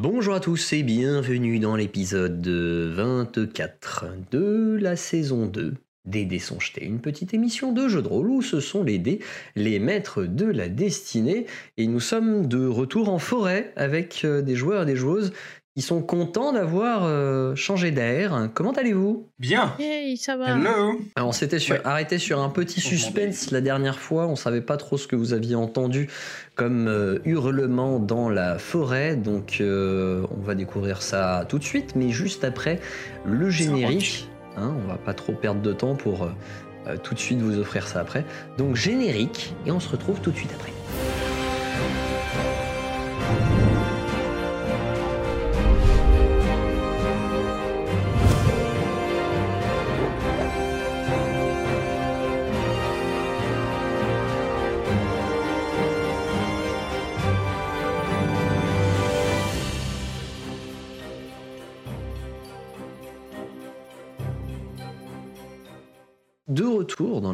Bonjour à tous et bienvenue dans l'épisode 24 de la saison 2 des Dés sont jetés, une petite émission de jeu de rôle où ce sont les dés, les maîtres de la destinée, et nous sommes de retour en forêt avec euh, des joueurs et des joueuses qui sont contents d'avoir euh, changé d'air. Comment allez-vous? Bien. Hey, ça va. Hello. Alors on s'était sur- Ouais. arrêté sur un petit suspense la dernière fois, on savait pas trop ce que vous aviez entendu comme euh, hurlement dans la forêt, donc euh, on va découvrir ça tout de suite, mais juste après le générique. Hein, on va pas trop perdre de temps pour euh, tout de suite vous offrir ça après. Donc générique, et on se retrouve tout de suite après.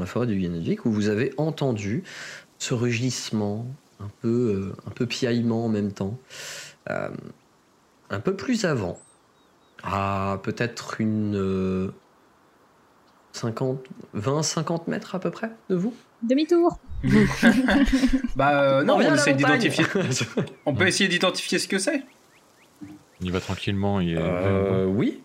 La forêt du Viennovic où vous avez entendu ce rugissement un peu, euh, un peu piaillement en même temps. Euh, un peu plus avant, à peut-être une euh, 50, 20-50 mètres à peu près de vous? Demi-tour. Bah euh, non, on essaie montagne. d'identifier. On peut essayer d'identifier ce que c'est. Il va tranquillement. Il est... Euh, oui,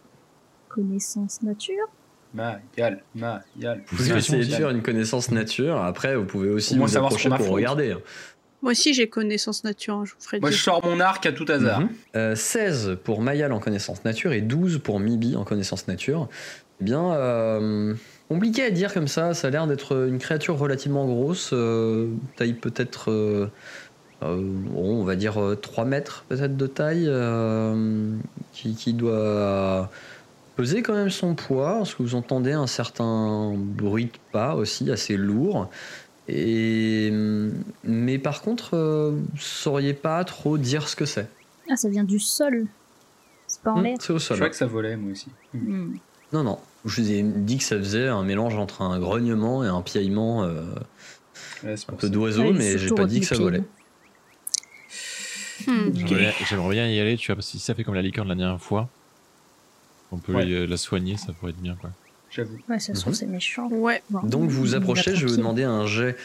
Connaissance nature. Mayal, Mayal. vous Discrétion essayez de aussi. faire une connaissance nature. Après, vous pouvez aussi vous approcher pour regarder. Moi aussi, j'ai connaissance nature, hein, je vous ferai Moi, dire. je sors mon arc à tout hasard. Mhm. Euh, 16 pour Mayal en connaissance nature et 12 pour Mibi en connaissance nature. Eh bien, euh, compliqué à dire comme ça. Ça a l'air d'être une créature relativement grosse, euh, taille peut-être, euh, euh, bon, on va dire euh, 3 mètres peut-être de taille, euh, qui, qui doit peser quand même son poids, parce que vous entendez un certain bruit de pas aussi assez lourd. Et, mais par contre, euh, vous sauriez pas trop dire ce que c'est. Ah, ça vient du sol. C'est pas en Hmm, l'air. C'est au Je sol. crois que ça volait, moi aussi. Hmm. Non, non. Je vous ai dit que ça faisait un mélange entre un grognement et un piaillement euh, Ouais, un peu d'oiseau, Ouais, mais j'ai pas dit que ça volait. Hmm. J'aimerais bien- J'aimerais bien y aller, tu vois, parce que si ça fait comme la licorne la dernière fois, on peut Ouais. euh, la soigner, ça pourrait être bien, quoi. J'avoue. Ouais, ça se trouve, Mhm. c'est méchant. Ouais. Bon. Donc vous vous approchez, je vais vous demander un jet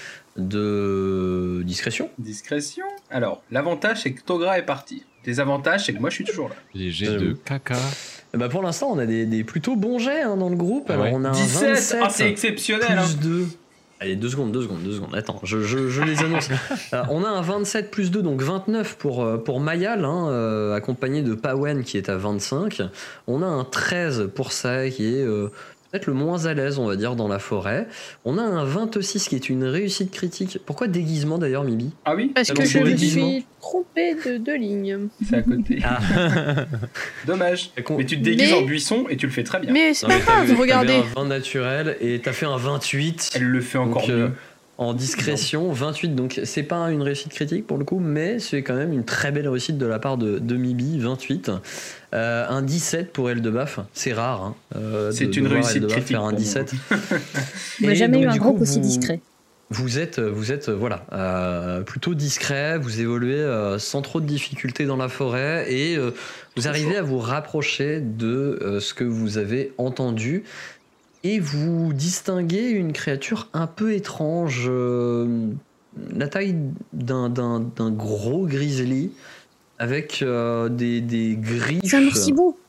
de discrétion. Discrétion. Alors, l'avantage, c'est que Togra est parti. Désavantage, c'est que moi, je suis toujours là. Des jets de caca. Ben, pour l'instant, on a des, des plutôt bons jets hein, dans le groupe. Alors ouais. on a un 17 27 Ah, c'est exceptionnel hein. plus 2. Allez, deux secondes, deux secondes, deux secondes. Attends, je, je- je les annonce. Euh, on a un 27 plus 2, donc 29 pour, euh, pour Mayal, hein, euh, accompagné de Pawen qui est à 25. On a un 13 pour ça, qui est peut-être le moins à l'aise, on va dire, dans la forêt. On a un 26 qui est une réussite critique. Pourquoi déguisement d'ailleurs, Mibi? Ah oui Parce que je me suis trompée de deux lignes. C'est à côté. Ah. Dommage. Mais tu te déguises Mais- en buisson et tu le fais très bien. Mais c'est pas grave, regardez. un 20 naturel et t'as fait un 28. Elle le fait encore Donc, euh, mieux. En discrétion, 28, donc c'est pas une réussite critique pour le coup, mais c'est quand même une très belle réussite de la part de, de Mibi, 28. Euh, un 17 pour Eldebaf, c'est rare. hein, euh, C'est une réussite Eldebaf critique faire un pour moi. 17. On n'a jamais donc, eu un groupe coup, aussi vous- discret. Vous êtes, vous êtes euh, voilà, euh, plutôt discret, vous évoluez euh, sans trop de difficultés dans la forêt et euh, vous arrivez à vous rapprocher de euh, ce que vous avez entendu et vous distinguez une créature un peu étrange, euh, la taille d'un- d'un d'un gros grizzly avec euh, des, des griffes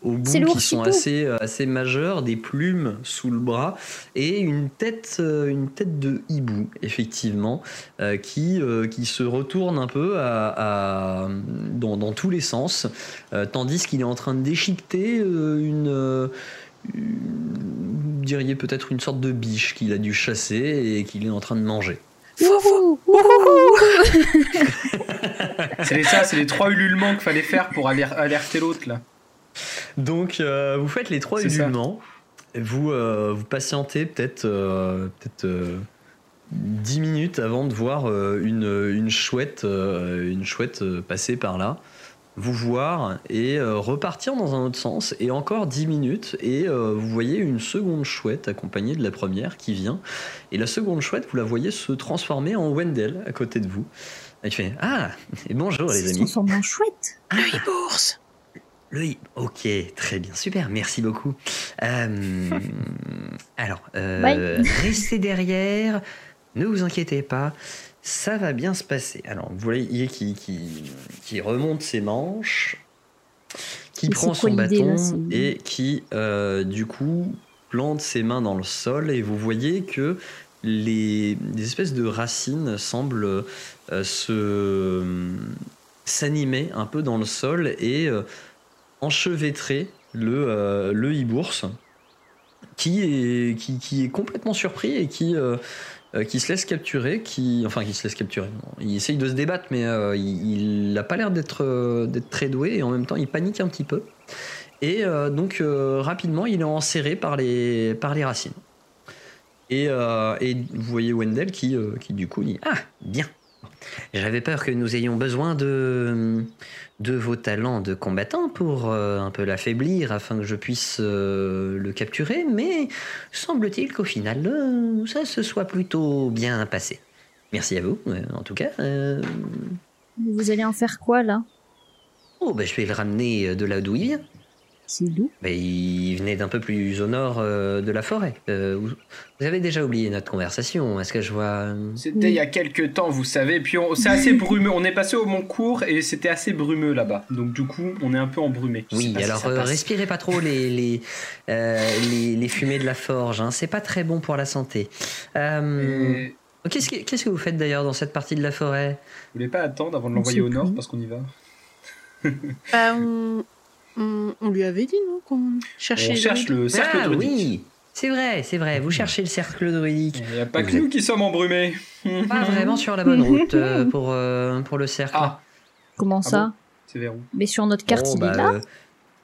au bout C'est qui sont assez, euh, assez majeurs, des plumes sous le bras et une tête, une tête de hibou, effectivement, euh, qui, euh, qui se retourne un peu à, à- dans, dans tous les sens, tandis qu'il est en train de déchiqueter une, diriez peut-être une sorte de biche qu'il a dû chasser et qu'il est en train de manger. Wouhou C'est les, ça, c'est les trois ululements qu'il fallait faire pour aller alerter l'autre là. Donc, euh, vous faites les trois ululements. Vous, euh, vous patientez peut-être euh, peut-être euh, 10 minutes avant de voir euh, une, une chouette, euh, une chouette euh, passer par là, vous voir et euh, repartir dans un autre sens. Et encore 10 minutes, et euh, vous voyez une seconde chouette accompagnée de la première qui vient. Et la seconde chouette, vous la voyez se transformer en Wendell à côté de vous. Elle fait Ah, et bonjour les se amis. transforme en chouette. Le hibours Le Ok, très bien, super, merci beaucoup. Euh, alors, euh, restez derrière, ne vous inquiétez pas, ça va bien se passer. Alors, vous voyez qui, qui, qui remonte ses manches, qui prend son bâton et qui, euh, du coup, plante ses mains dans le sol et vous voyez que les, espèces de racines semblent euh, se s'animer un peu dans le sol et euh, enchevêtrer le, le hibourse qui est, qui, qui est complètement surpris et qui, euh, qui se laisse capturer, qui, enfin qui se laisse capturer. Il essaye de se débattre mais euh, il n'a pas l'air d'être euh, d'être très doué et en même temps il panique un petit peu. Et euh, donc euh, rapidement il est enserré par les, par les racines. Et, euh, et vous voyez Wendell qui, euh, qui du coup dit Ah, bien. J'avais peur que nous ayons besoin de, de vos talents de combattant pour euh, un peu l'affaiblir afin que je puisse euh, le capturer, mais semble-t-il qu'au final, euh, ça se soit plutôt bien passé. Merci à vous, en tout cas. Vous allez en faire quoi là? Oh, ben, je vais le ramener de là d'où il vient. C'est d'où il venait d'un peu plus au nord euh, de la forêt. Euh, vous, avez déjà oublié notre conversation, est-ce que je vois... euh, C'était il y a quelques temps, vous savez. Puis on- c'est assez brumeux. On est passé au Montcourt et c'était assez brumeux là-bas. Donc du coup, on est un peu embrumé. Oui, pas alors euh, respirez pas trop les, les, euh, les, les fumées de la forge, hein, c'est pas très bon pour la santé. Euh, Et qu'est-ce, que, qu'est-ce que vous faites d'ailleurs dans cette partie de la forêt? Vous voulez pas attendre avant de l'envoyer au nord parce qu'on y va? Bah, on, on, on lui avait dit, non Qu'on cherchait On cherche le cercle Ah druidique. oui, c'est vrai, c'est vrai, vous cherchez le cercle druidique. Il n'y a pas Vous que nous êtes- qui sommes embrumés. Pas vraiment sur la bonne route euh, pour, euh, pour le cercle. Ah, Comment Ah ça c'est vers où Mais sur notre carte, Oh, il bah, est là euh,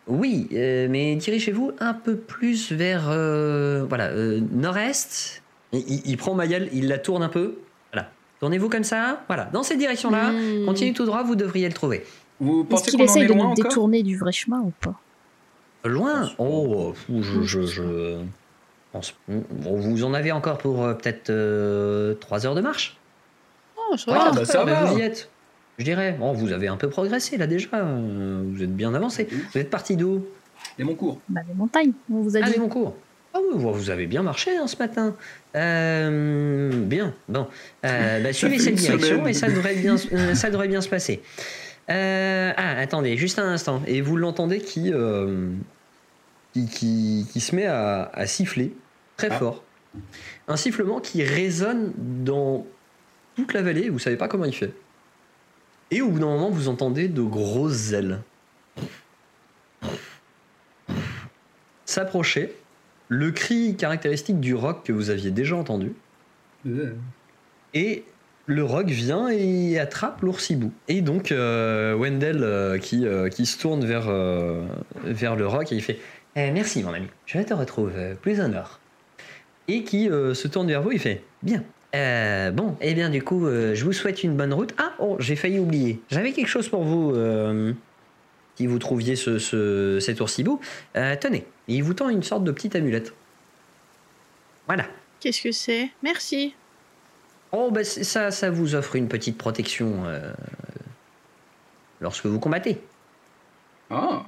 Oui, euh, mais dirigez-vous un peu plus vers euh, voilà euh, nord-est. Il, il- il prend Mayel, il la tourne un peu. Voilà, tournez-vous comme ça. Voilà, dans cette direction-là. Hmm. Continuez tout droit, vous devriez le trouver. Vous Est-ce pensez qu'il essaye est de nous détourner du vrai chemin ou pas? Loin? Oh, fou, je, je, je vous en avez encore pour euh, peut-être 3 heures de marche? Oh, ça Ah, va. bah, ça va. vous y êtes. Je dirais. Bon, vous avez un peu progressé là déjà. euh, Vous êtes bien avancé. Vous êtes parti d'où? Et mon cours. Bah, les montagnes, on vous a Ah, dit. des cours. Ah oui, vous- vous avez bien marché hein, ce matin. Euh, bien, bon. Euh, bah, suivez cette direction semaine. et ça devrait bien, euh, ça devrait bien se passer. Euh, ah, attendez, juste un instant. Et vous l'entendez qui, euh, qui, qui, qui se met à, à siffler très Ah. fort. Un sifflement qui résonne dans toute la vallée. Vous savez pas comment il fait. Et au bout d'un moment, vous entendez de grosses ailes s'approcher. Le cri caractéristique du roc que vous aviez déjà entendu. Euh, Et le roc vient et attrape l'oursibou. Et donc euh, Wendell euh, qui, euh, qui se tourne vers, vers le roc et il fait Eh, Merci mon ami, je te retrouve plus au nord. Et qui se tourne vers vous, il fait Bien. Bon, et bien du coup, je vous souhaite une bonne route. Ah, oh, j'ai failli oublier. J'avais quelque chose pour vous. si vous trouviez ce, ce- cet oursibou. Tenez, il vous tend une sorte de petite amulette. Voilà. Qu'est-ce que c'est? Merci. Oh, bah c'est- ça, ça vous offre une petite protection euh, lorsque vous combattez. Ah.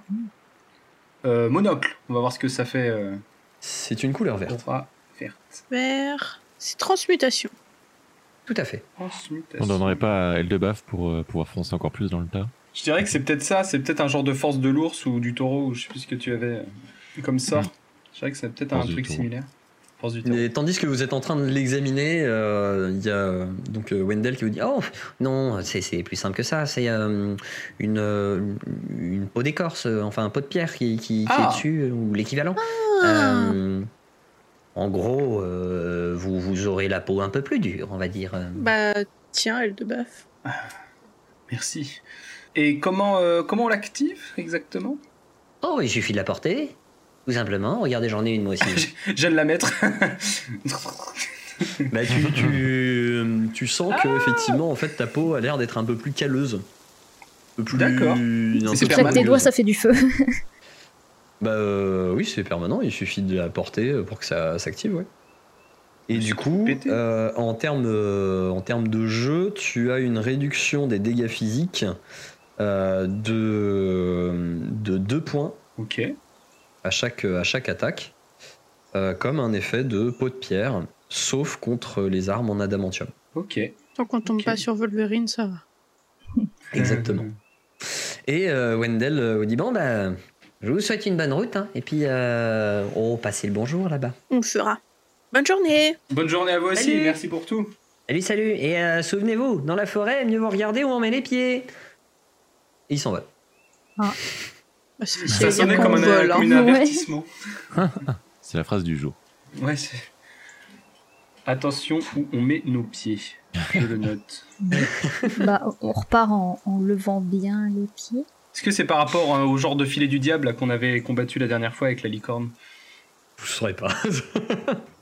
Euh, monocle. On va voir ce que ça fait. Euh, C'est une couleur verte. aura verte. Vert. C'est transmutation. Tout à fait. Transmutation. On donnerait pas à Eldebaf pour euh, pouvoir foncer encore plus dans le tas. Je dirais que c'est peut-être ça. C'est peut-être un genre de force de l'ours ou du taureau ou je sais plus ce que tu avais euh, comme sort. Je dirais que c'est peut-être un Force du truc taureau. similaire. Du. Et tandis que vous êtes en train de l'examiner, euh, il y a euh, donc euh, Wendell qui vous dit Oh non, c'est c'est plus simple que ça. C'est euh, une, une peau d'écorce, enfin un pot de pierre qui, qui- qui Ah. est dessus, ou l'équivalent. Ah. Euh, en gros, euh, vous, vous aurez la peau un peu plus dure, on va dire. Bah, tiens, elle de baf. Merci. Et comment, euh, comment on l'active exactement? Oh, il suffit de la porter. Tout simplement. Regardez, j'en ai une moi aussi. Je viens de la mettre. Bah, tu, tu, tu sens que effectivement en fait ta peau a l'air d'être un peu plus calleuse. Un peu plus- D'accord. plus Claque tes doigts, ça fait du feu. Bah euh, oui, c'est permanent, il suffit de la porter pour que ça s'active, ouais. Et du coup, euh, en termes euh, en termes de jeu, tu as une réduction des dégâts physiques euh, de, de 2 points Ok. À chaque, à chaque attaque, euh, comme un effet de pot de pierre, sauf contre les armes en adamantium. Ok. Tant qu'on tombe pas sur Wolverine, ça va. Exactement. Et euh, Wendell euh, vous dit Bon, bah, je vous souhaite une bonne route, hein, et puis, euh, oh, passez le bonjour là-bas. On le fera. Bonne journée Bonne journée à vous aussi, merci pour tout. Salut, salut, et euh, souvenez-vous, dans la forêt, mieux vous regarder où on met les pieds. Et il s'en va. Facile Ça à dire sonnait comme un, vole, comme hein. un avertissement. C'est la phrase du jour. Ouais, c'est. Attention où on met nos pieds. Je le note. Bah, on repart en, en levant bien les pieds. Est-ce que c'est par rapport euh, au genre de filet du diable là, qu'on avait combattu la dernière fois avec la licorne? Je ne saurais pas.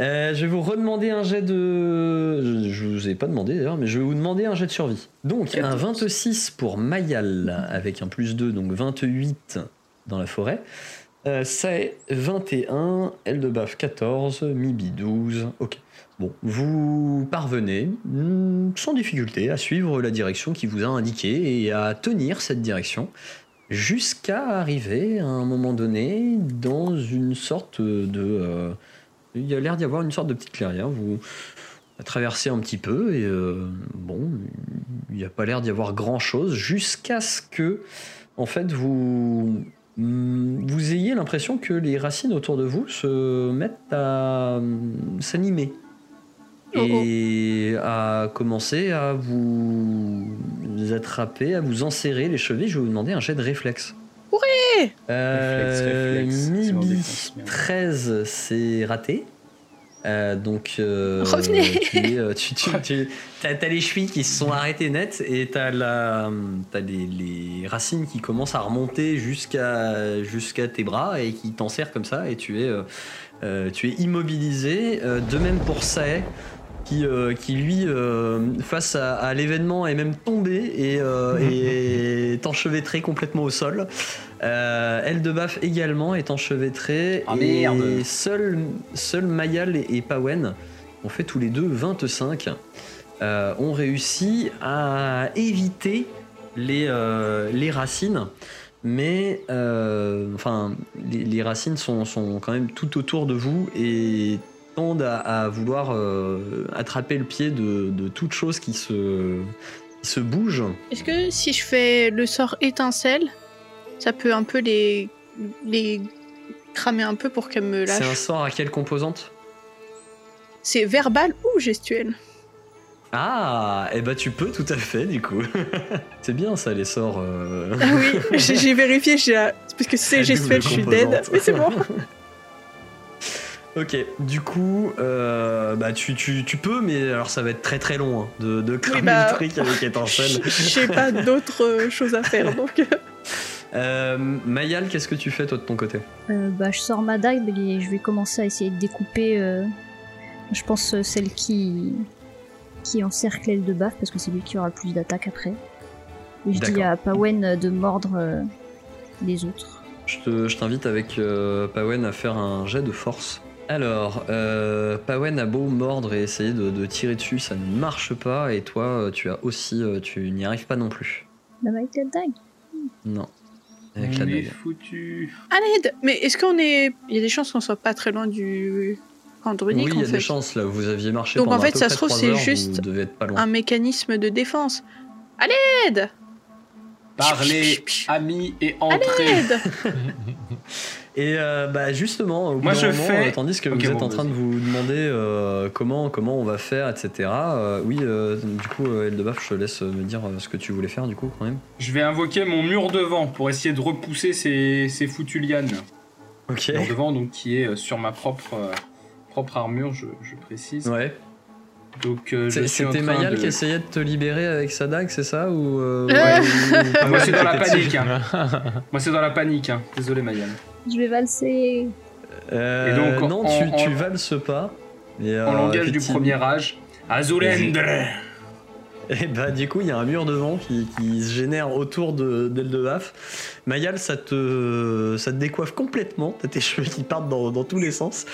Euh, je vais vous redemander un jet de. Je, je vous ai pas demandé d'ailleurs, mais je vais vous demander un jet de survie. Donc un 14. 26 pour Mayal avec un plus 2, donc 28 dans la forêt. Euh, c'est 21, Eldebaf 14, Mibi 12. Ok. Bon, vous parvenez hmm, sans difficulté à suivre la direction qui vous a indiquée et à tenir cette direction jusqu'à arriver à un moment donné dans une sorte de... euh, il y a l'air d'y avoir une sorte de petite clairière. Vous traversez un petit peu et euh, bon, il n'y a pas l'air d'y avoir grand-chose jusqu'à ce que, en fait, vous, mm, vous ayez l'impression que les racines autour de vous se mettent à mm, s'animer Oh, oh. et à commencer à vous attraper, à vous enserrer les chevilles. Je vais vous demander un jet de réflexe. Ouais Euh, Réflexe, réflexe, c'est Mibi. 13, raté. Euh, donc, euh, Revenez. tu, euh, tu, tu, tu- t'as, t'as les chevilles qui se sont arrêtées net et t'as, la, t'as les, les racines qui commencent à remonter jusqu'à, jusqu'à tes bras et qui t'enserrent comme ça et tu es, euh, euh, tu es immobilisé. Euh, de même pour Sae qui, euh, qui lui, euh, face à, à l'événement, est même tombé et, euh, et est enchevêtré complètement au sol. Euh, Eldebaf également est enchevêtré. Ah, et merde. seul, seul Mayal et, et Pawen ont fait tous les deux 25. euh, ont réussi à éviter les, les racines. Mais euh, enfin, les, les racines sont, sont quand même tout autour de vous et tendent à, à vouloir euh, attraper le pied de, de toute chose qui se, qui se bouge. Est-ce que si je fais le sort étincelle, ça peut un peu les, les cramer un peu pour qu'elles me C'est un lâchent sort à quelle composante? C'est verbal ou gestuel? Ah, et bah tu peux tout à fait du coup. c'est bien ça les sorts. euh, Ah oui, j'ai vérifié, j'ai parce que si c'est gestuel, je suis dead. Mais c'est bon. ok, du coup, euh, bah tu, tu, tu peux, mais alors ça va être très très long hein, de, de cramer bah, le truc avec étincelle. J'ai pas d'autres euh, choses à faire, donc. Euh, Mayal, qu'est-ce que tu fais toi de ton côté? Euh, bah, je sors ma dague et je vais commencer à essayer de découper, euh, je pense, celle qui, qui encercle l'aile de baf, parce que c'est lui qui aura le plus d'attaques après. Et je dis à Pawen de mordre euh, les autres. Je te- je t'invite avec euh, Pawen à faire un jet de force. Alors, euh, Pawen a beau mordre et essayer de, de tirer dessus, ça ne marche pas, et toi, euh, tu as aussi, euh, tu n'y arrives pas non plus. Avec la dague Non. Avec la est dague. foutu. À l'aide Mais est-ce qu'on est. Il y a des chances qu'on soit pas très loin du camp Oui, il y a des chances là. Vous aviez marché Donc, en pendant fait, à peu ça se trouve, c'est juste Vous devez être pas loin. Un mécanisme de défense. À l'aide Parlez, amis, et À entrez. Et euh, bah justement, au bout Moi, d'un je moment, fais- euh, tandis que vous êtes bon, en train de vous demander euh, comment comment on va faire, etc. euh, oui, euh, du coup, euh, Eldebaf, je te laisse me dire euh, ce que tu voulais faire du coup quand même. Je vais invoquer mon mur de vent pour essayer de repousser ces, ces foutues lianes. Ok. Mur de vent donc qui est sur ma propre, euh, propre armure, je, je précise. Ouais. Donc euh, C'était Mayal de- qui essayait de te libérer avec sa dague, c'est ça ou euh, ouais, ou- Ah, moi c'est dans la panique. hein. Moi c'est dans la panique. hein. Désolé Mayal. Je vais valser. Euh, Et donc, non, en- tu, en- tu valses pas. Et, En euh, langage du premier âge. Azulendre Et bah du coup il y a un mur de vent qui, qui se génère autour de d'Eldebaf. Mayal ça te ça te décoiffe complètement, t'as tes cheveux qui partent dans, dans tous les sens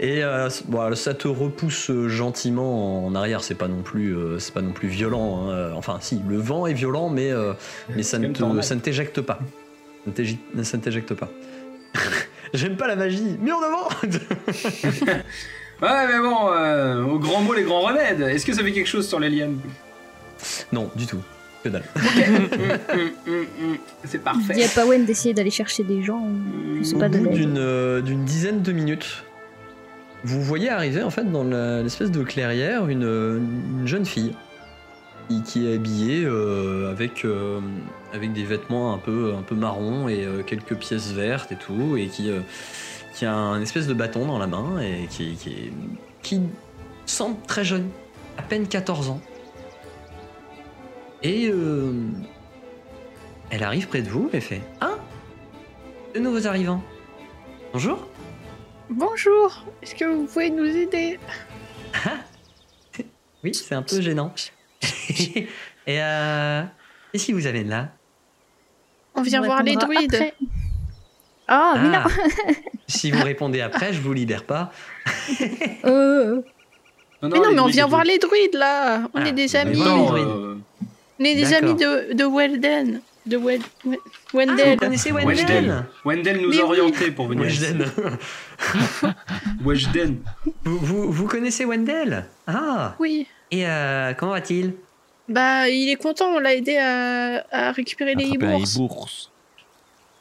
et euh, bon, ça te repousse gentiment en arrière. C'est pas non plus euh, c'est pas non plus violent. hein. Enfin si le vent est violent mais euh, mais ça ne te- ça ne t'éjecte pas. Ça ne t'égi- Ça ne t'éjecte pas. J'aime pas la magie. Mur de vent. Ouais, mais bon, euh, au grand mot, les grands remèdes. Est-ce que ça fait quelque chose sur les lianes non du tout. Que dalle. Hum, hum, hum. C'est parfait. à Pawen d'essayer d'aller chercher des gens. sais Au pas de bout d'une euh, d'une dizaine de minutes, vous voyez arriver en fait dans la- l'espèce de clairière une, une jeune fille qui, est habillée euh, avec, euh, avec des vêtements un peu, un peu marron et euh, quelques pièces vertes et tout, et qui, qui a un espèce de bâton dans la main et qui, qui, qui semble très jeune, à peine 14 ans. Et elle arrive près de vous et fait Ah De nouveaux arrivants. Bonjour Bonjour, est-ce que vous pouvez nous aider? Oui, c'est un peu gênant. et euh, et si vous avez de là On vient voir les druides. après. Ah, mais Ah, non Si vous répondez après, je vous libère pas. Euh, Mais non, mais on vient voir les druides là. On Ah, est des amis. Non, euh, On est des amis de, de Welden. De Wel- Wel- Ah, Wendell. vous connaissez Wendell Wendell. Wendell nous Mais a oui. orientés pour venir ici. Weshden. Weshden. vous, vous, vous connaissez Wendell? Ah Oui. Et euh, comment va-t-il? Bah, il est content, on l'a aidé à, à récupérer les Attraper un bourses. bourse.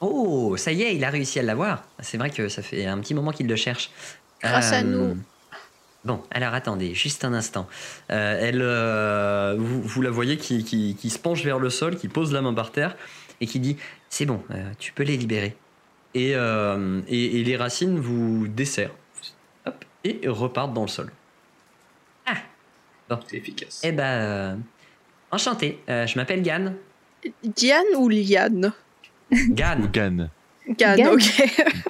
Oh, ça y est, il a réussi à l'avoir. C'est vrai que ça fait un petit moment qu'il le cherche. Grâce à nous. Bon, alors attendez, juste un instant. Euh, elle, euh, vous, vous la voyez qui, qui- qui se penche vers le sol, qui pose la main par terre et qui dit C'est bon, euh, tu peux les libérer. Et, euh, et, et les racines vous desserrent. Hop, et repartent dans le sol. C'est efficace. Eh ben, euh, enchanté, euh, je m'appelle Gan. Diane ou Liane? Gan. Gan. Gann, Gann. ok.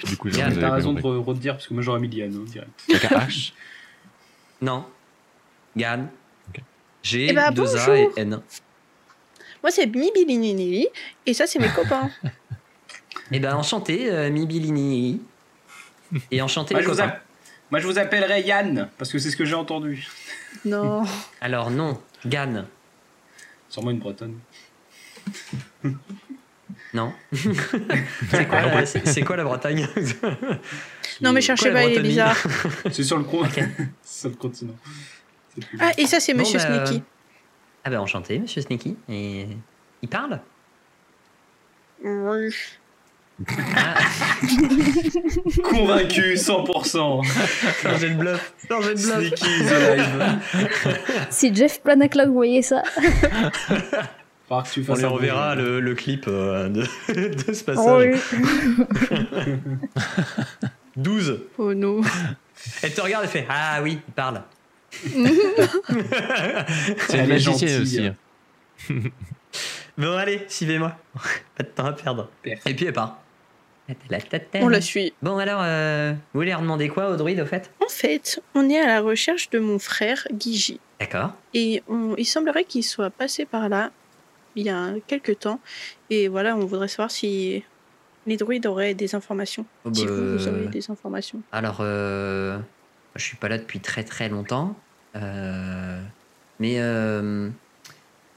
Du coup, T'as pas raison de compris. re- redire, parce que moi j'aurais mis Liane, hein, direct. Avec un H. Non. Gan. Ok. G, Eh ben, 2 A bonjour. et N. Moi, c'est Mibilinini. Et ça, c'est mes copains. Eh ben, enchanté, euh, Mibilini. Et enchanté, Moi les je, vous copains. moi, je vous appellerai Yann, parce que c'est ce que j'ai entendu. Non. Alors, non, Gan. Sûrement une bretonne. Non. c'est quoi, la- c'est- quoi la Bretagne? Non, mais cherchez pas, il est bizarre. C'est sur le sur continent. Ah, et ça, c'est Bon, Monsieur bah, Sneaky. Ah ben, enchanté, monsieur Sneaky. Et il parle? Oui. Ah, Convaincu, 100%. Changer de bluff. Changer de bluff. Sneaky is alive. Si Jeff Planaclock voyait ça. Faudra que tu On les reverra le, le clip euh, de, de ce Oh, passage. oui. 12. Oh non. Elle te regarde et fait Ah oui, il parle. C'est une gentille. aussi. hein. Bon, allez, suivez-moi. Pas de temps à perdre. Perfect. Et puis elle part. On la suit. Bon, alors, euh, vous voulez leur demander quoi au druide au fait? En fait, on est à la recherche de mon frère, Guigi. D'accord. Et on- il semblerait qu'il soit passé par là il y a quelques temps. Et voilà, on voudrait savoir si les druides auraient des informations. Oh, Si bah, vous, vous auriez des informations. Alors, euh, je suis pas là depuis très très longtemps. Euh, mais euh,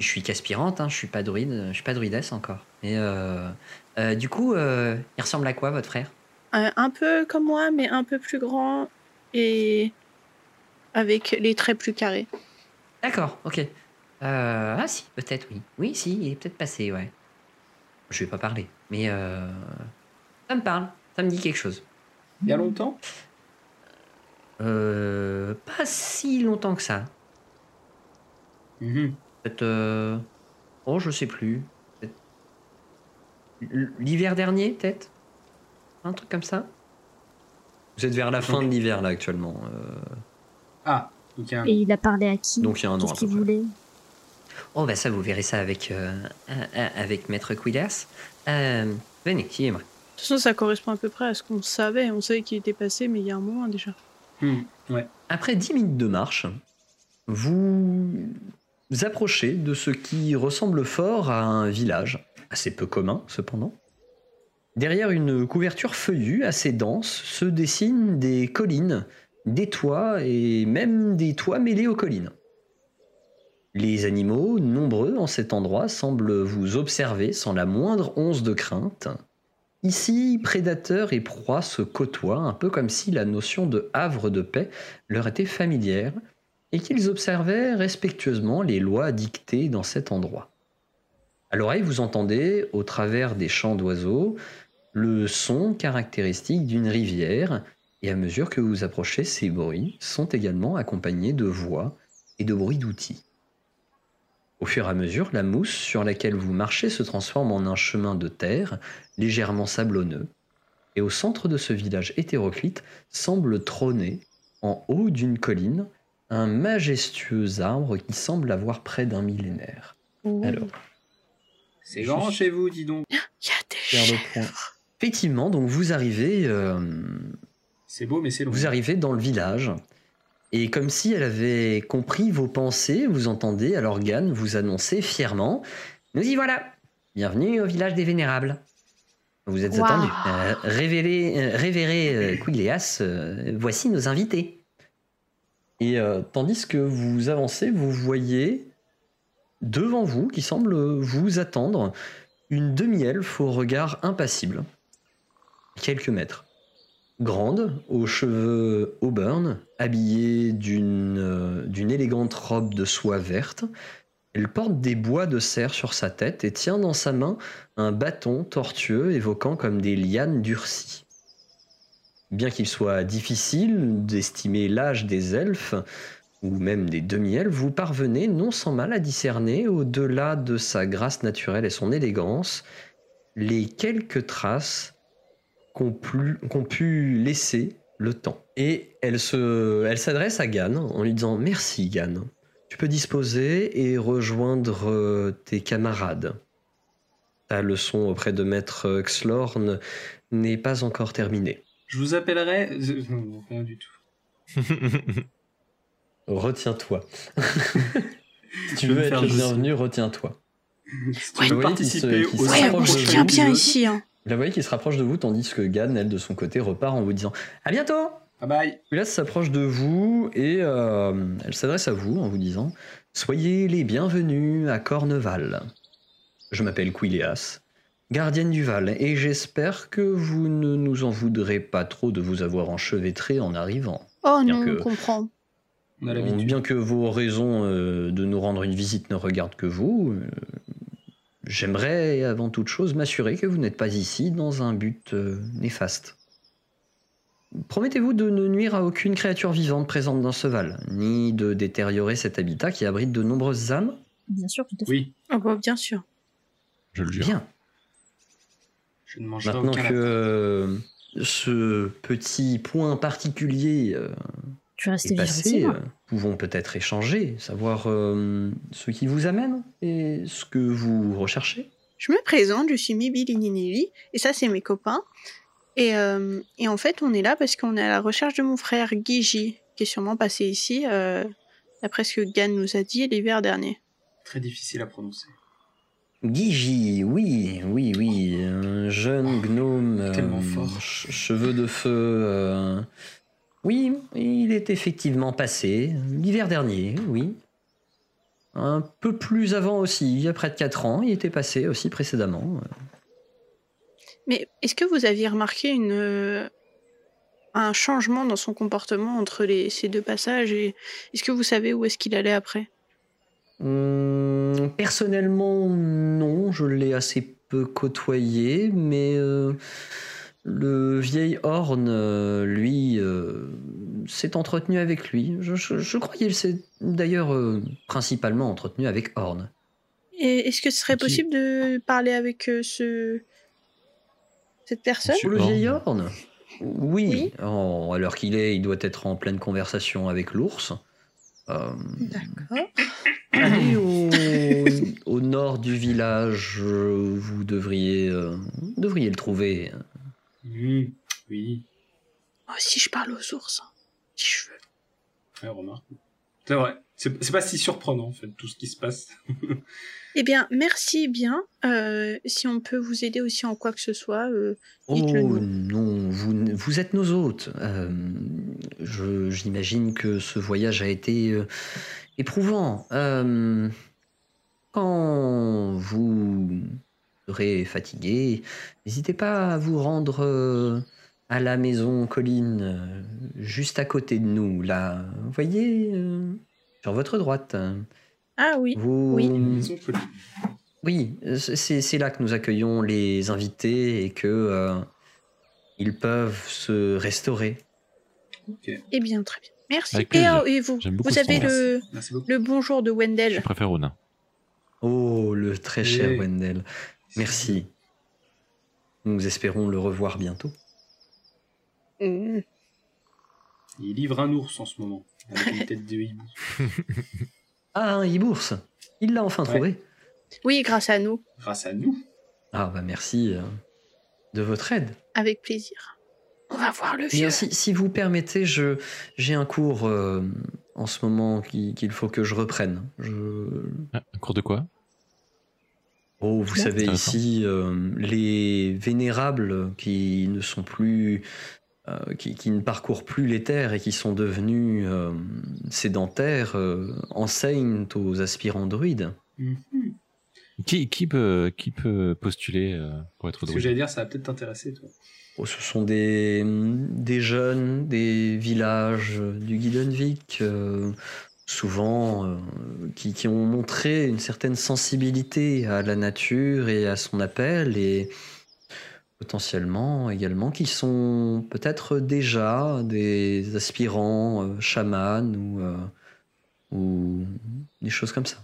je suis qu'aspirante, hein, je suis pas druide, je suis pas druidesse encore. Et euh, du coup, euh, il ressemble à quoi votre frère? Euh, un peu comme moi, mais un peu plus grand et avec les traits plus carrés. D'accord, ok. Euh, ah si, peut-être oui. Oui, si, il est peut-être passé, ouais. Je vais pas parler, mais euh, ça me parle, ça me dit quelque chose. Il y a longtemps? Euh, pas si longtemps que ça. Mhm. Peut-être. euh, Oh, je sais plus. L'hiver dernier, peut-être Un truc comme ça Vous êtes vers la fin de l'hiver, là, actuellement. euh, Ah, donc il y a un- Et il a parlé à qui Donc il y a un an. Qu'est-ce qu'il voulait Oh, bah ça, vous verrez ça avec, euh, euh, avec Maître Quillers. Euh, venez, suivez-moi. De toute façon, ça correspond à peu près à ce qu'on savait. On savait qu'il était passé, mais il y a un moment déjà. Hmm, Ouais. Après 10 minutes de marche, vous approchez de ce qui ressemble fort à un village, assez peu commun cependant. Derrière une couverture feuillue assez dense se dessinent des collines, des toits et même des toits mêlés aux collines. Les animaux, nombreux en cet endroit, semblent vous observer sans la moindre once de crainte. Ici, prédateurs et proies se côtoient, un peu comme si la notion de havre de paix leur était familière et qu'ils observaient respectueusement les lois dictées dans cet endroit. À l'oreille, vous entendez, au travers des chants d'oiseaux, le son caractéristique d'une rivière, et à mesure que vous approchez, ces bruits sont également accompagnés de voix et de bruits d'outils. Au fur et à mesure, la mousse sur laquelle vous marchez se transforme en un chemin de terre légèrement sablonneux, et au centre de ce village hétéroclite semble trôner, en haut d'une colline, un majestueux arbre qui semble avoir près d'un millénaire. Alors, C'est grand chez vous, dis donc. Il y a des faire le point. Effectivement, donc vous arrivez, euh, C'est beau, mais c'est long. vous arrivez dans le village, et comme si elle avait compris vos pensées, vous entendez à l'organe vous annoncer fièrement Nous y voilà Bienvenue au village des Vénérables. Vous êtes Waouh. attendus. Euh, révéré, euh, révéré euh, Quileas, euh, voici nos invités. Et euh, tandis que vous avancez, vous voyez devant vous, qui semble vous attendre, une demi-elfe au regard impassible. Quelques mètres. Grande, aux cheveux auburn, habillée d'une euh, élégante robe de soie verte. Elle porte des bois de cerf sur sa tête et tient dans sa main un bâton tortueux évoquant comme des lianes durcies. Bien qu'il soit difficile d'estimer l'âge des elfes, ou même des demi-elfes, vous parvenez non sans mal à discerner, au-delà de sa grâce naturelle et son élégance, les quelques traces qu'ont pu, laisser le temps. Et elle se, elle s'adresse à Gann en lui disant Merci Gann, tu peux disposer et rejoindre euh, tes camarades. Ta leçon auprès de Maître Xlorn n'est pas encore terminée. Je vous appellerai. Rien du tout. Retiens-toi. si tu veux être le bienvenu, retiens-toi. Ouais, oui, participer qui se- se on vous, tient bien ici. Hein. La voyez qui se rapproche de vous, tandis que Gann, elle, de son côté, repart en vous disant À bientôt Bye bye. Là, s'approche de vous et euh, elle s'adresse à vous en vous disant Soyez les bienvenus à Corneval. Je m'appelle Quileas, gardienne du Val, et j'espère que vous ne nous en voudrez pas trop de vous avoir enchevêtré en arrivant. Oh Bien non, que- on comprend. On a Bon, l'habitude. bien que vos raisons euh, de nous rendre une visite ne regardent que vous, euh, j'aimerais avant toute chose m'assurer que vous n'êtes pas ici dans un but euh, néfaste. Promettez-vous de ne nuire à aucune créature vivante présente dans ce val, ni de détériorer cet habitat qui abrite de nombreuses âmes? Bien sûr, tout à fait. Oui, Ah bah, bien sûr. Je le jure. Bien. je ne Maintenant aucun que euh, ce petit point particulier euh, Tu restes est vivre passé, ici, euh, pouvons peut-être échanger, savoir euh, ce qui vous amène et ce que vous recherchez. Je me présente, je suis Mibi Lininili, et ça, c'est mes copains. Et, euh, et en fait, on est là parce qu'on est à la recherche de mon frère Gigi, qui est sûrement passé ici, euh, d'après ce que Gan nous a dit l'hiver dernier. Très difficile à prononcer. Gigi, oui, oui, oui, un jeune gnome, euh, Tellement fort. che- cheveux de feu. euh, Oui, il est effectivement passé l'hiver dernier, oui. Un peu plus avant aussi, il y a près de 4 ans, il était passé aussi précédemment. Mais est-ce que vous aviez remarqué une, euh, un changement dans son comportement entre les, ces deux passages et est-ce que vous savez où est-ce qu'il allait après? Hum, personnellement, non, je l'ai assez peu côtoyé, mais euh, le vieil Horn, euh, lui, euh, s'est entretenu avec lui. Je, je, je crois qu'il s'est d'ailleurs euh, principalement entretenu avec Horn. Et est-ce que ce serait Qui- possible de parler avec euh, ce cette personne? Monsieur Le Horn. vieil Horn? Oui, Oui. Oh, à l'heure qu'il est, il doit être en pleine conversation avec l'ours. Euh, D'accord. Allez au, au nord du village, euh, vous devriez, euh, devriez le trouver. Mmh, oui, Moi aussi, je parle aux ours. hein, si je veux. ouais, remarque. C'est vrai. C'est pas si surprenant en fait tout ce qui se passe. Eh bien, merci bien. Euh, si on peut vous aider aussi en quoi que ce soit, euh, dites-le Oh non, vous, vous êtes nos hôtes. Euh, je- J'imagine que ce voyage a été euh, éprouvant. Euh, quand vous serez fatigué, n'hésitez pas à vous rendre euh, à la maison colline, euh, juste à côté de nous, là. Vous voyez, euh, sur votre droite. Ah oui. Vous, Oui. Oui, c'est là que nous accueillons les invités et que euh, ils peuvent se restaurer. Ok, Eh bien, très bien. Merci. Et, vous, vous avez le, le bonjour de Je Wendell. préfère au nain. Oh, le très cher Oui. Wendell. Merci. Nous espérons le revoir bientôt. Mm. Il livre un ours en ce moment avec une tête de hibou. Ah, un hibours Il l'a enfin Ouais. trouvé. Oui, grâce à nous. Grâce à nous. Ah, bah merci euh, de votre aide. Avec plaisir. On va voir le vieux. si, si vous permettez, je j'ai un cours euh, en ce moment qui- qu'il faut que je reprenne. Je, Ah, un cours de quoi? Oh, vous savez, ici, euh, les vénérables qui ne sont plus. euh, qui, qui ne parcourent plus les terres et qui sont devenus euh, sédentaires euh, enseignent aux aspirants druides. Mhm. qui, qui, peut, qui peut postuler euh, pour être Ce que druide? j'allais dire, ça va peut-être t'intéresser, toi. Oh, ce sont des, des jeunes des villages du Guidenvik, euh, souvent euh, qui, qui ont montré une certaine sensibilité à la nature et à son appel, et potentiellement également qui sont peut-être déjà des aspirants euh, chamans ou, euh, ou des choses comme ça.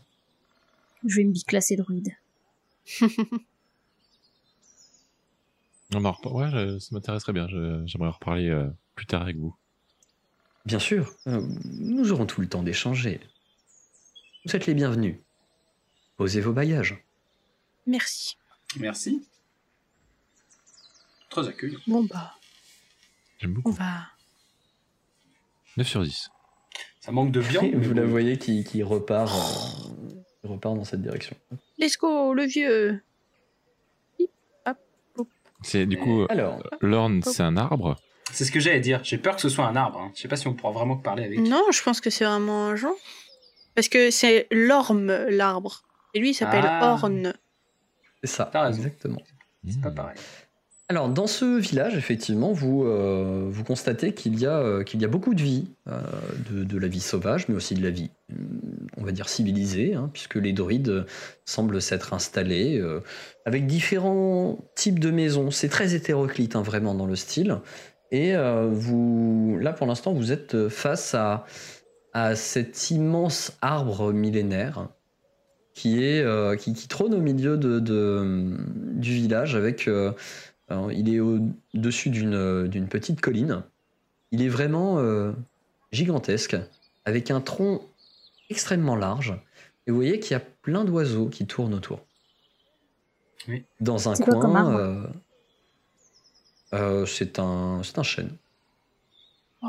Je vais me biclasser druide. On en repar- Ouais, je- ça m'intéresserait bien. J'aimerais en reparler euh, plus tard avec vous. Bien sûr, euh, nous aurons tout le temps d'échanger. Vous êtes les bienvenus. Posez vos bagages. Merci. Merci. Très accueillant. Bon, bah, J'aime on beaucoup. va. 9 sur 10. Ça manque de viande. Vous la bon. voyez qui, qui repart, euh, qui repart dans cette direction. Let's go, le vieux. C'est du coup, Alors, l'orne, c'est un arbre. C'est ce que j'allais dire. J'ai peur que ce soit un arbre. hein. Je sais pas si on pourra vraiment parler avec. Non, je pense que c'est vraiment un genre. Parce que c'est l'orme, l'arbre. Et lui, il s'appelle Ah. Orne. c'est ça, exactement. C'est pas pareil. Alors, dans ce village, effectivement, vous, euh, vous constatez qu'il y, a, euh, qu'il y a beaucoup de vie, euh, de, de la vie sauvage, mais aussi de la vie, hum, on va dire, civilisée, hein, puisque les druides semblent s'être installés euh, avec différents types de maisons. C'est très hétéroclite, hein, vraiment, dans le style. Et euh, vous, là, pour l'instant, vous êtes face à, à cet immense arbre millénaire qui, est, euh, qui, qui trône au milieu de, de- du village avec... euh, alors, il est au-dessus d'une d'une petite colline. Il est vraiment euh, gigantesque, avec un tronc extrêmement large. Et vous voyez qu'il y a plein d'oiseaux qui tournent autour. Oui. Dans un coin, euh, euh, c'est un, c'est un chêne. Oh.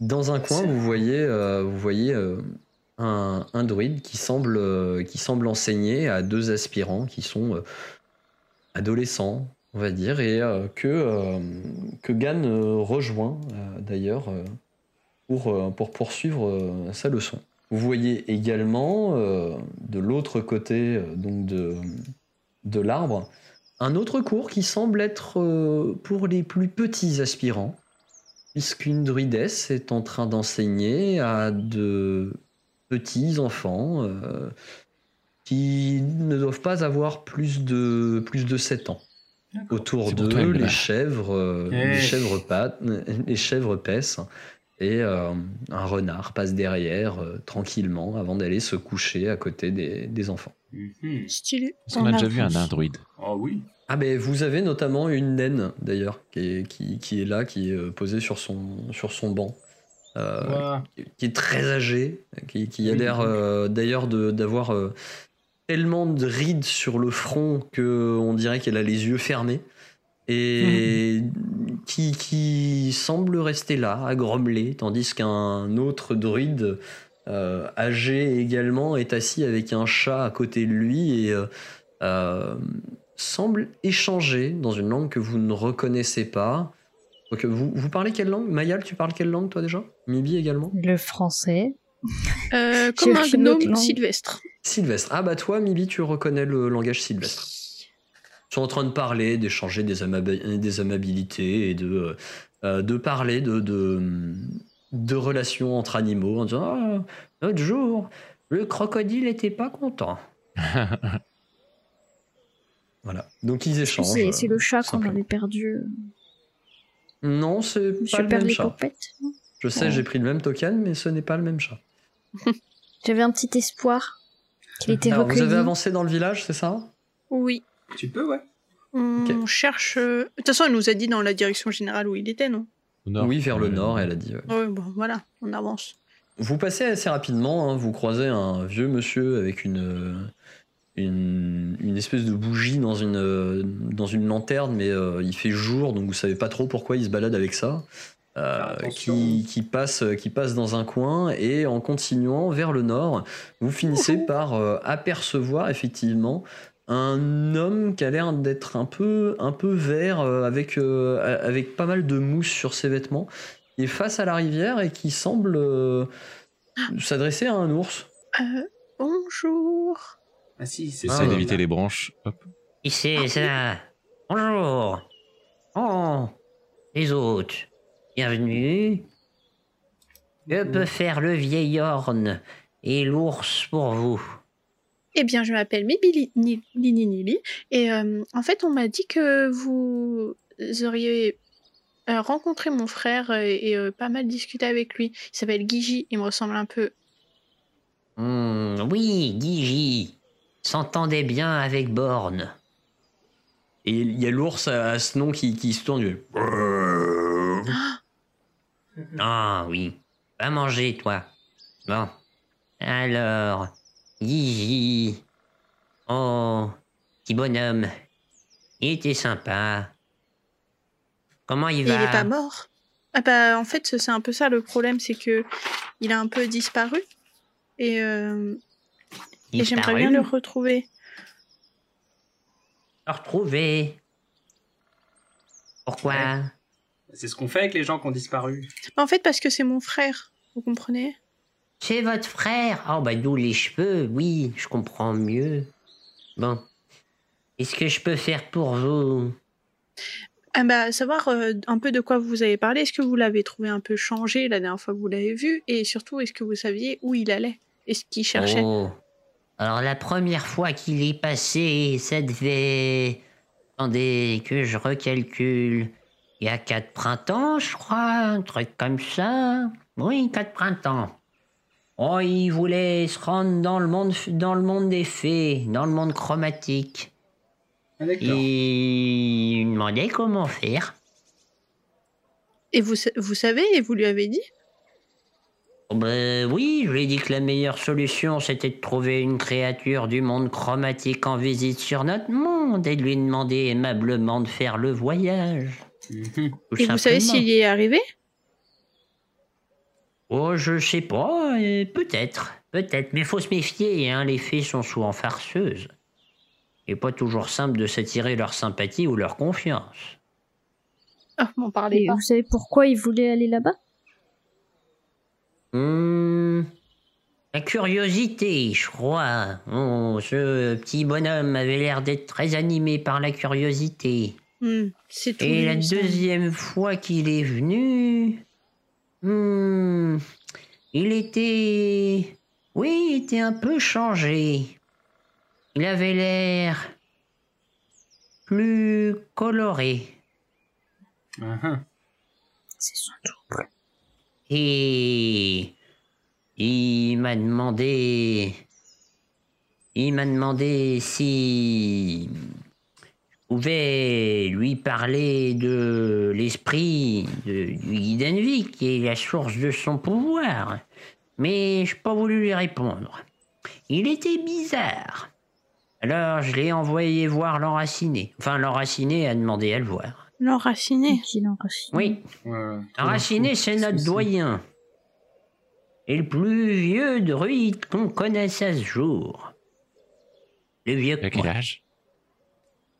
Dans un coin, C'est- vous voyez, euh, vous voyez euh, un, un druide qui semble, euh, qui semble enseigner à deux aspirants qui sont euh, adolescents, on va dire, et euh, que, euh, que Gann euh, rejoint euh, d'ailleurs euh, pour, euh, pour poursuivre euh, sa leçon. Vous voyez également euh, de l'autre côté euh, donc de, de l'arbre un autre cours qui semble être euh, pour les plus petits aspirants, puisqu'une druidesse est en train d'enseigner à de petits enfants euh, qui ne doivent pas avoir plus de, plus de 7 ans. Autour d'eux, les chèvres, euh, les chèvres pattes, les chèvres paissent, et euh, un renard passe derrière euh, tranquillement avant d'aller se coucher à côté des, des enfants. Stylé. Est-ce qu'on a déjà vu un avance. nain druide Oh oui. Ah ben vous avez notamment une naine d'ailleurs qui est, qui, qui est là, qui est euh, posée sur son, sur son banc, euh, qui- qui est très âgée, qui, qui a l'air euh, d'ailleurs de- d'avoir euh, tellement de rides sur le front que on dirait qu'elle a les yeux fermés. Et qui, qui semble rester là, à grommeler, tandis qu'un autre druide euh, âgé également est assis avec un chat à côté de lui et euh, euh, semble échanger dans une langue que vous ne reconnaissez pas. Donc, vous, vous parlez quelle langue? Mayal, tu parles quelle langue toi déjà? Mibi également? Le français. Euh, comme un gnome sylvestre. Sylvestre. Ah bah toi, Mibi, tu reconnais le langage sylvestre. Sont en train de parler, d'échanger des, amab- des amabilités et de, euh, de parler de, de, de relations entre animaux en disant Ah, l'autre jour, le crocodile était pas content. voilà. Donc ils échangent. C'est le chat qu'on avait perdu. Non, c'est pas le même les chat. Je sais, Ouais. j'ai pris le même token, mais ce n'est pas le même chat. J'avais un petit espoir qu'il était Alors, vous recueilli. avez avancé dans le village, c'est ça? Oui. Tu peux, ouais. On cherche. euh, De toute façon, elle nous a dit dans la direction générale où il était, non? Nord. Oui, vers le Euh, nord, elle a dit. ouais. Ouais, bon, voilà, on avance. Vous passez assez rapidement, hein, vous croisez un vieux monsieur avec une, euh, une, une espèce de bougie dans une, dans une lanterne, mais euh, il fait jour, donc vous savez pas trop pourquoi il se balade avec ça. Euh, qui, qui, passe, qui passe dans un coin et en continuant vers le nord, vous finissez par euh, apercevoir effectivement un homme qui a l'air d'être un peu, un peu vert euh, avec, euh, avec pas mal de mousse sur ses vêtements. Il est face à la rivière et qui semble euh, s'adresser à un ours. Euh, bonjour. Ah si, c'est Ah, ça. D'éviter les branches. Hop. Qui c'est ça Bonjour. Oh, les autres. Bienvenue. Que peut faire le vieil orne et l'ours pour vous Eh bien, je m'appelle Mibi Lininili et euh, en fait, on m'a dit que vous auriez euh, rencontré mon frère euh, et euh, pas mal discuté avec lui. Il s'appelle Guigi, il me ressemble un peu. Hmm, Oui, Guigi. S'entendait bien avec Borne. Et il y a l'ours à, à ce nom qui, qui se tourne. Ah oui. Va manger, toi. Bon. Alors, Guigi. Oh, petit bonhomme. Il était sympa. Comment il va? il est pas mort. Ah bah, en fait, c'est un peu ça le problème, c'est que il a un peu disparu et, euh, et j'aimerais bien le retrouver. Le retrouver. Pourquoi? Ouais. C'est ce qu'on fait avec les gens qui ont disparu. En fait, parce que c'est mon frère, vous comprenez? C'est votre frère Oh, bah, d'où les cheveux, oui, je comprends mieux. Bon. Qu'est-ce que je peux faire pour vous? Ah bah, savoir euh, un peu de quoi vous avez parlé. Est-ce que vous l'avez trouvé un peu changé la dernière fois que vous l'avez vu? Et surtout, est-ce que vous saviez où il allait? Et ce qu'il cherchait? Oh. Alors, la première fois qu'il est passé, ça devait. Attendez, que je recalcule. Il y a quatre printemps, je crois, un truc comme ça. Oui, quatre printemps. Oh, il voulait se rendre dans le monde, dans le monde des fées, dans le monde chromatique. Ah. Et il demandait comment faire. Et vous, vous savez Et vous lui avez dit? Oh, Ben oui, je lui ai dit que la meilleure solution c'était de trouver une créature du monde chromatique en visite sur notre monde et de lui demander aimablement de faire le voyage. Mhm. Et vous savez s'il y est arrivé? Oh, je sais pas, euh, peut-être, peut-être, mais faut se méfier, hein, les fées sont souvent farceuses. Et pas toujours simple de s'attirer leur sympathie ou leur confiance. Ah, m'en parlez Et pas. vous savez pourquoi il voulait aller là-bas? Hmm, la curiosité, je crois. Oh, ce petit bonhomme avait l'air d'être très animé par la curiosité. Hmm, c'est tout. Et la lui, ça. deuxième fois qu'il est venu, hmm, il était, oui, il était un peu changé. Il avait l'air plus coloré. Mhm. C'est son double. Et il m'a demandé, il m'a demandé si je pouvais lui parler de l'esprit de, du Guidenvik qui est la source de son pouvoir. Mais je n'ai pas voulu lui répondre. Il était bizarre. Alors, je l'ai envoyé voir l'enraciné. Enfin, l'enraciné a demandé à le voir. L'enraciné. Oui, Ouais. l'enraciné, c'est notre doyen. Et le plus vieux druide qu'on connaisse à ce jour. Le vieux À quel âge?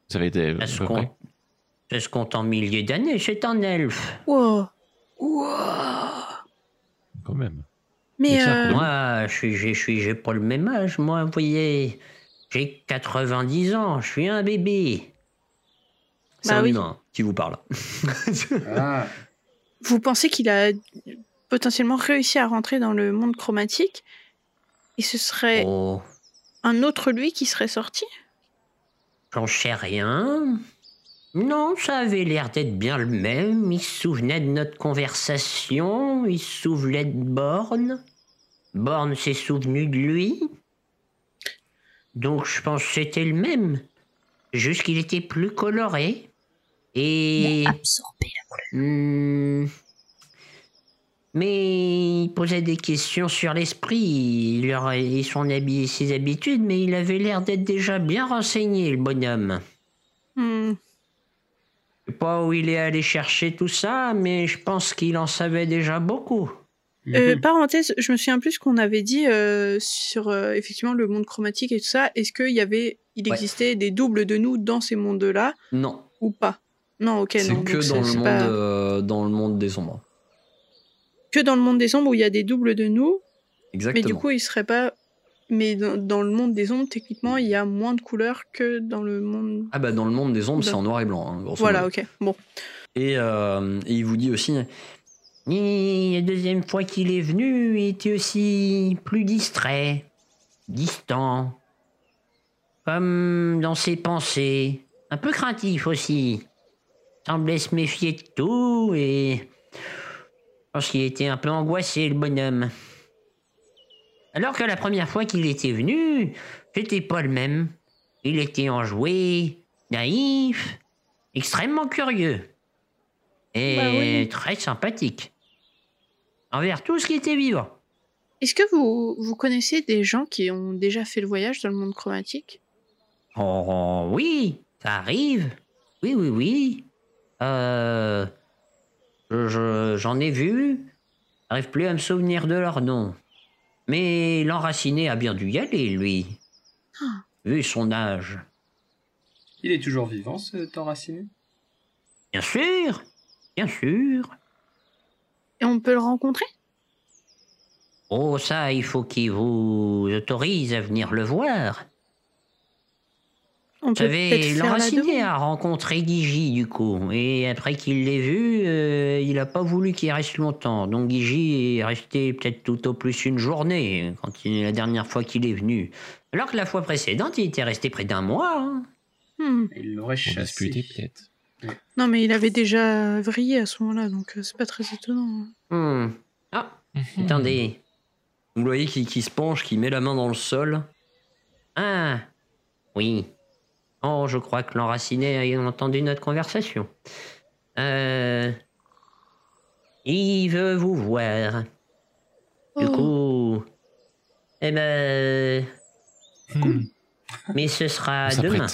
Ça avait été. Ça se, compte, ça se compte en milliers d'années, c'est un elfe. Wow. Wow. Quand même. Mais euh. Moi, je suis, j'ai- je suis, j'ai pas le même âge, moi, vous voyez. J'ai 90 ans, je suis un bébé. C'est Bah un oui. humain qui vous parle. Ah, vous pensez qu'il a potentiellement réussi à rentrer dans le monde chromatique et ce serait Oh, un autre lui qui serait sorti? J'en sais rien. Non, ça avait l'air d'être bien le même. Il se souvenait de notre conversation, il se souvenait de Borne. Borne s'est souvenu de lui. Donc je pense que c'était le même. Juste qu'il était plus coloré. Et... Absorbé la Hmm. Mais il posait des questions sur l'esprit il aurait- et son habi- ses habitudes, mais il avait l'air d'être déjà bien renseigné, le bonhomme. Hmm. Je sais pas où il est allé chercher tout ça, mais je pense qu'il en savait déjà beaucoup. Euh, Mhm. parenthèse, je me souviens plus ce qu'on avait dit euh, sur euh, effectivement le monde chromatique et tout ça. Est-ce qu'il y avait, il Ouais. existait des doubles de nous dans ces mondes-là Non, ou pas? Non, ok, c'est non. que donc dans le, monde, pas- euh, dans le monde des ombres. Que dans le monde des ombres où il y a des doubles de nous, Exactement. mais du coup il serait pas. Mais dans, dans le monde des ombres, techniquement, il y a moins de couleurs que dans le monde. Ah bah dans le monde des ombres, c'est en noir et blanc, hein, Voilà, ok. Bon. Et, euh, et il vous dit aussi, la deuxième fois qu'il est venu, il était aussi plus distrait, distant, comme dans ses pensées, un peu craintif aussi. Semblait se méfier de tout et pense qu'il était un peu angoissé le bonhomme. Alors que la première fois qu'il était venu, c'était pas le même. Il était enjoué, naïf, extrêmement curieux et Bah oui. très sympathique envers tout ce qui était vivant. Est-ce que vous, vous connaissez des gens qui ont déjà fait le voyage dans le monde chromatique? Oh, oh, oui, ça arrive. Oui, oui, oui. Euh, je- je- j'en ai vu. J'arrive plus à me souvenir de leur nom. Mais l'enraciné a bien dû y aller, lui. Ah. Vu son âge. Il est toujours vivant, ce enraciné? Bien sûr, bien sûr. Et on peut le rencontrer? Oh, ça, il faut qu'il vous autorise à venir le voir. La l'enraciné a rencontré Guigi, du coup. Et après qu'il l'ait vu, euh, il n'a pas voulu qu'il reste longtemps. Donc Guigi est resté peut-être tout au plus une journée, quand il, la dernière fois qu'il est venu. Alors que la fois précédente, il était resté près d'un mois. hein. Hmm. Il l'aurait chassé. peut-être. Non, mais il avait déjà vrillé à ce moment-là, donc euh, c'est pas très étonnant. Hmm. Ah, attendez. vous voyez qui, qui se penche, qui met la main dans le sol? Ah, oui. Oh, je crois que l'enraciné a entendu notre conversation. Euh... Il veut vous voir. Du Oh. coup... Eh ben... Hmm, Mais ce sera demain.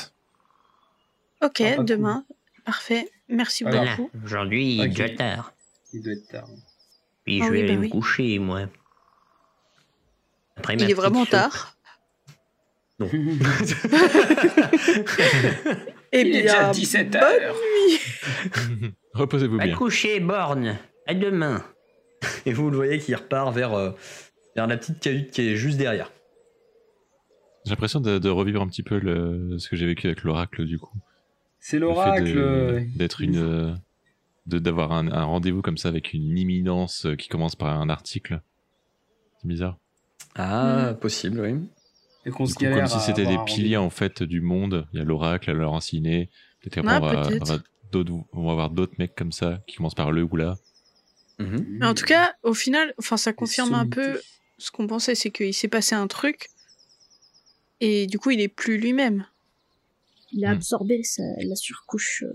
Ok, Ah, demain. Parfait. Merci. Voilà. beaucoup. Aujourd'hui, il est déjà tard. Il doit être tard. Puis Ah je oui, vais bah oui. me coucher, moi. Après Il est vraiment soupe. tard. Eh Il est bien, déjà 17 bonne heures. nuit. Reposez-vous Va bien. coucher, Borne. À demain. Et vous le voyez qui repart vers, euh, vers la petite cahute qui est juste derrière. J'ai l'impression de, de revivre un petit peu le, ce que j'ai vécu avec l'oracle, du coup. C'est l'oracle. euh, D'être une. de- D'avoir un, un rendez-vous comme ça avec une imminence euh, qui commence par un article. C'est bizarre. Ah, possible, oui. Et qu'on Du se coup, comme si c'était des piliers en fait du monde. Il y a l'oracle, l'enraciné. Peut-être qu'après Ah, on, va, avoir d'autres mecs comme ça qui commencent par le ou là. Mhm. Mais en tout cas, au final, enfin, ça confirme un peu ce qu'on pensait, c'est qu'il s'est passé un truc. Et du coup, il est plus lui-même. Il a Hmm. absorbé sa- la surcouche euh,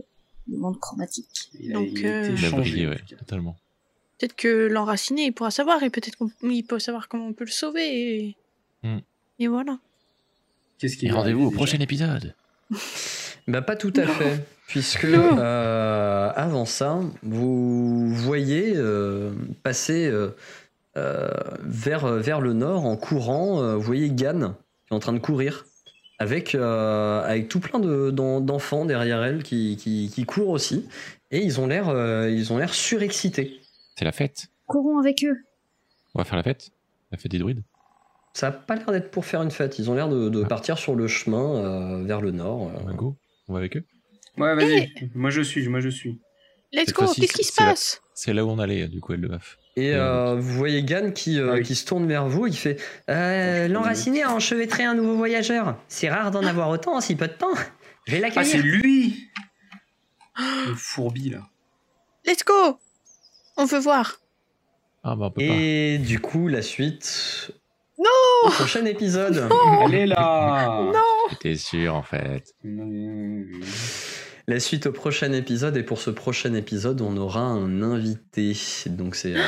du monde chromatique. Il a, Donc, il a euh, Il a brillé, ouais, totalement. Peut-être que l'enraciné, il pourra savoir, et peut-être qu'il peut savoir comment on peut le sauver. Et, Hmm. Et voilà. Qu'est-ce qui rendez-vous au prochain épisode. Bah pas tout à fait, puisque euh, avant ça, vous voyez euh, passer euh, vers, vers le nord en courant, euh, vous voyez Gann qui est en train de courir avec, euh, avec tout plein de- d'en- d'enfants derrière elle qui, qui, qui courent aussi, et ils ont l'air euh, ils ont l'air surexcités. C'est la fête. Courons avec eux. On va faire la fête La fête des druides Ça a pas l'air d'être pour faire une fête, ils ont l'air de, de partir sur le chemin euh, vers le nord. euh. On va go On va avec eux Ouais, vas-y. Moi je suis, moi je suis. Let's go, qu'est-ce qui se passe? C'est là où on allait, du coup, elle le va. Et euh, vous voyez Gann qui, euh, Ah oui. qui se tourne vers vous qui fait euh, L'enraciné a enchevêtré un nouveau voyageur. C'est rare d'en avoir autant en si peu de temps. Je vais Ah, c'est l'accueillir. lui Le fourbi là. Let's go On veut voir. Ah bah on peut et du coup, la suite. Non Au prochain épisode. Elle est là pas. T'es sûr en fait. La suite au prochain épisode. Et pour ce prochain épisode, on aura un invité. Donc, c'est euh.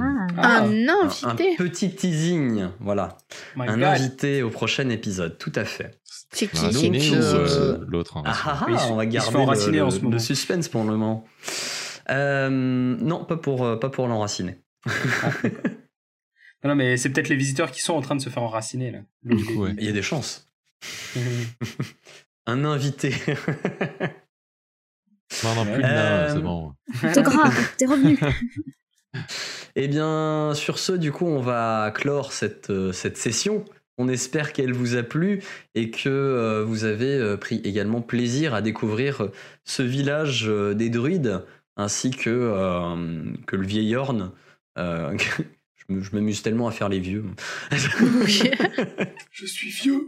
Ah. Ah, Un un, invité. un petit teasing. Voilà. my un God. invité au prochain épisode. Tout à fait. C'est qui Donc, ou euh, l'autre Ah enraciné ah ah, on va garder le, en ce le- suspense pour le moment. Euh, non, pas pour, pas pour l'enraciner. Non, non, mais c'est peut-être les visiteurs qui sont en train de se faire enraciner là. Du coup, ouais. Il y a des chances. Un invité. Non, non, plus de Euh, c'est bon. Autographe, t'es revenu. Eh bien, sur ce, du coup, on va clore cette, euh, cette session. On espère qu'elle vous a plu et que euh, vous avez euh, pris également plaisir à découvrir ce village euh, des druides ainsi que, euh, que le vieil Orne. Je m'amuse tellement à faire les vieux. Je suis vieux.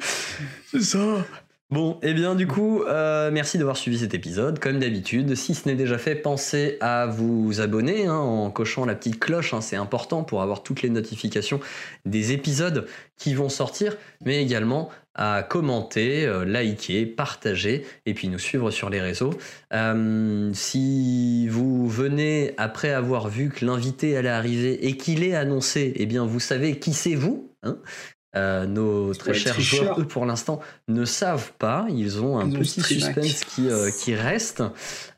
C'est ça. Bon, et bien du coup, euh, merci d'avoir suivi cet épisode. Comme d'habitude, si ce n'est déjà fait, pensez à vous abonner hein, en cochant la petite cloche. hein, c'est important pour avoir toutes les notifications des épisodes qui vont sortir, mais également à commenter, euh, liker, partager et puis nous suivre sur les réseaux. Euh, si vous venez après avoir vu que l'invité allait arriver et qu'il est annoncé, eh bien vous savez qui c'est vous. hein. Euh, nos très chers joueurs, eux, pour l'instant, ne savent pas. Ils ont un Ils petit suspense qui, qui reste.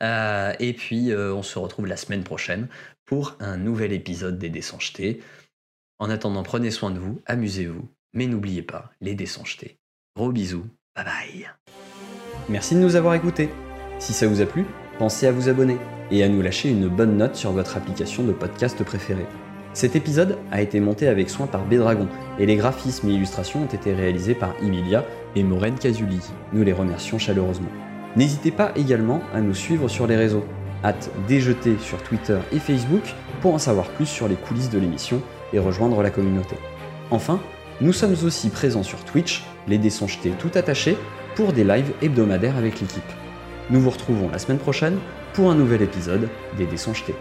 Et puis, on se retrouve la semaine prochaine pour un nouvel épisode des Dés sans jeter. En attendant, prenez soin de vous, amusez-vous, mais n'oubliez pas, les dés sont jetés. Gros bisous, bye bye. Merci de nous avoir écoutés. Si ça vous a plu, pensez à vous abonner et à nous lâcher une bonne note sur votre application de podcast préférée. Cet épisode a été monté avec soin par Bédragon et les graphismes et illustrations ont été réalisés par Emilia et Maureen Casuli. Nous les remercions chaleureusement. N'hésitez pas également à nous suivre sur les réseaux. Hâte déjeter sur Twitter et Facebook pour en savoir plus sur les coulisses de l'émission et rejoindre la communauté. Enfin, nous sommes aussi présents sur Twitch, les dés sont tout attachés, pour des lives hebdomadaires avec l'équipe. Nous vous retrouvons la semaine prochaine pour un nouvel épisode des dés.